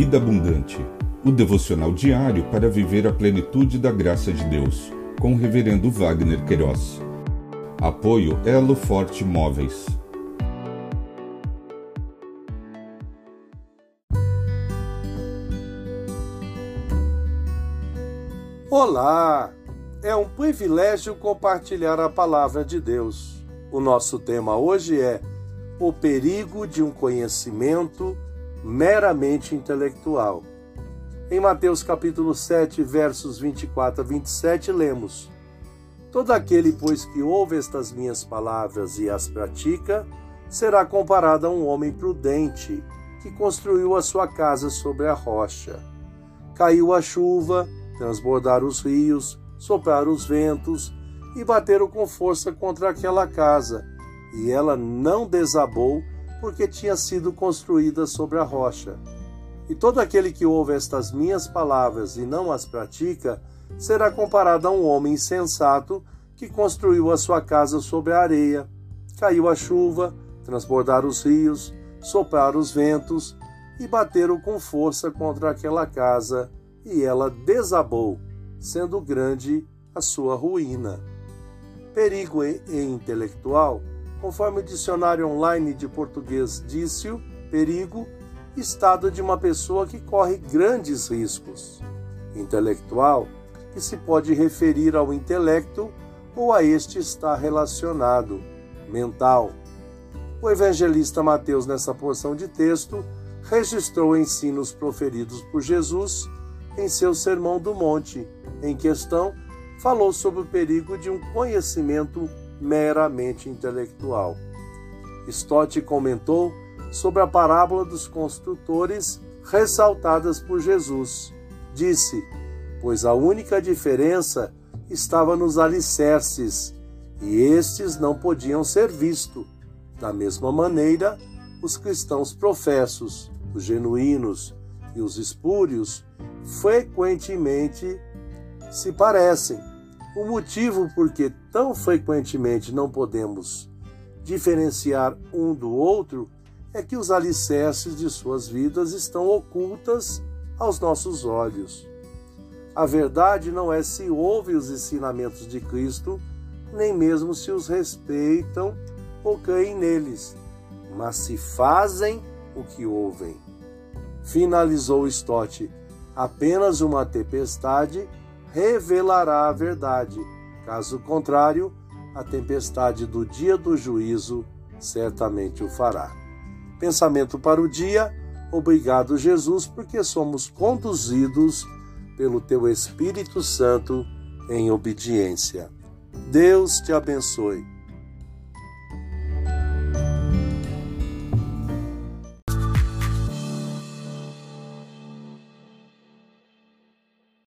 Vida Abundante, o devocional diário para viver a plenitude da graça de Deus, com o Reverendo Wagner Queiroz. Apoio Elo Forte Móveis. Olá! É um privilégio compartilhar a palavra de Deus. O nosso tema hoje é o perigo de um conhecimento meramente intelectual. Em Mateus capítulo 7, versos 24 a 27, lemos: Todo aquele, pois, que ouve estas minhas palavras e as pratica, será comparado a um homem prudente que construiu a sua casa sobre a rocha. Caiu a chuva, transbordaram os rios, sopraram os ventos e bateram com força contra aquela casa, e ela não desabou, porque tinha sido construída sobre a rocha. E todo aquele que ouve estas minhas palavras e não as pratica, será comparado a um homem insensato que construiu a sua casa sobre a areia. Caiu a chuva, transbordaram os rios, sopraram os ventos e bateram com força contra aquela casa, e ela desabou, sendo grande a sua ruína. Perigo e intelectual Conforme o dicionário online de português disse, perigo, estado de uma pessoa que corre grandes riscos. Intelectual, que se pode referir ao intelecto ou a este está relacionado. Mental. O evangelista Mateus, nessa porção de texto, registrou ensinos proferidos por Jesus em seu Sermão do Monte. Em questão, falou sobre o perigo de um conhecimento meramente intelectual. Stott comentou sobre a parábola dos construtores ressaltadas por Jesus. Disse: Pois a única diferença estava nos alicerces, e estes não podiam ser vistos. Da mesma maneira, os cristãos professos, os genuínos e os espúrios frequentemente se parecem o motivo por que tão frequentemente não podemos diferenciar um do outro é que os alicerces de suas vidas estão ocultas aos nossos olhos. A verdade não é se ouvem os ensinamentos de Cristo, nem mesmo se os respeitam ou creem neles, mas se fazem o que ouvem. Finalizou Stott. Apenas uma tempestade revelará a verdade. Caso contrário, a tempestade do dia do juízo certamente o fará. Pensamento para o dia. Obrigado, Jesus, porque somos conduzidos pelo teu Espírito Santo em obediência. Deus te abençoe.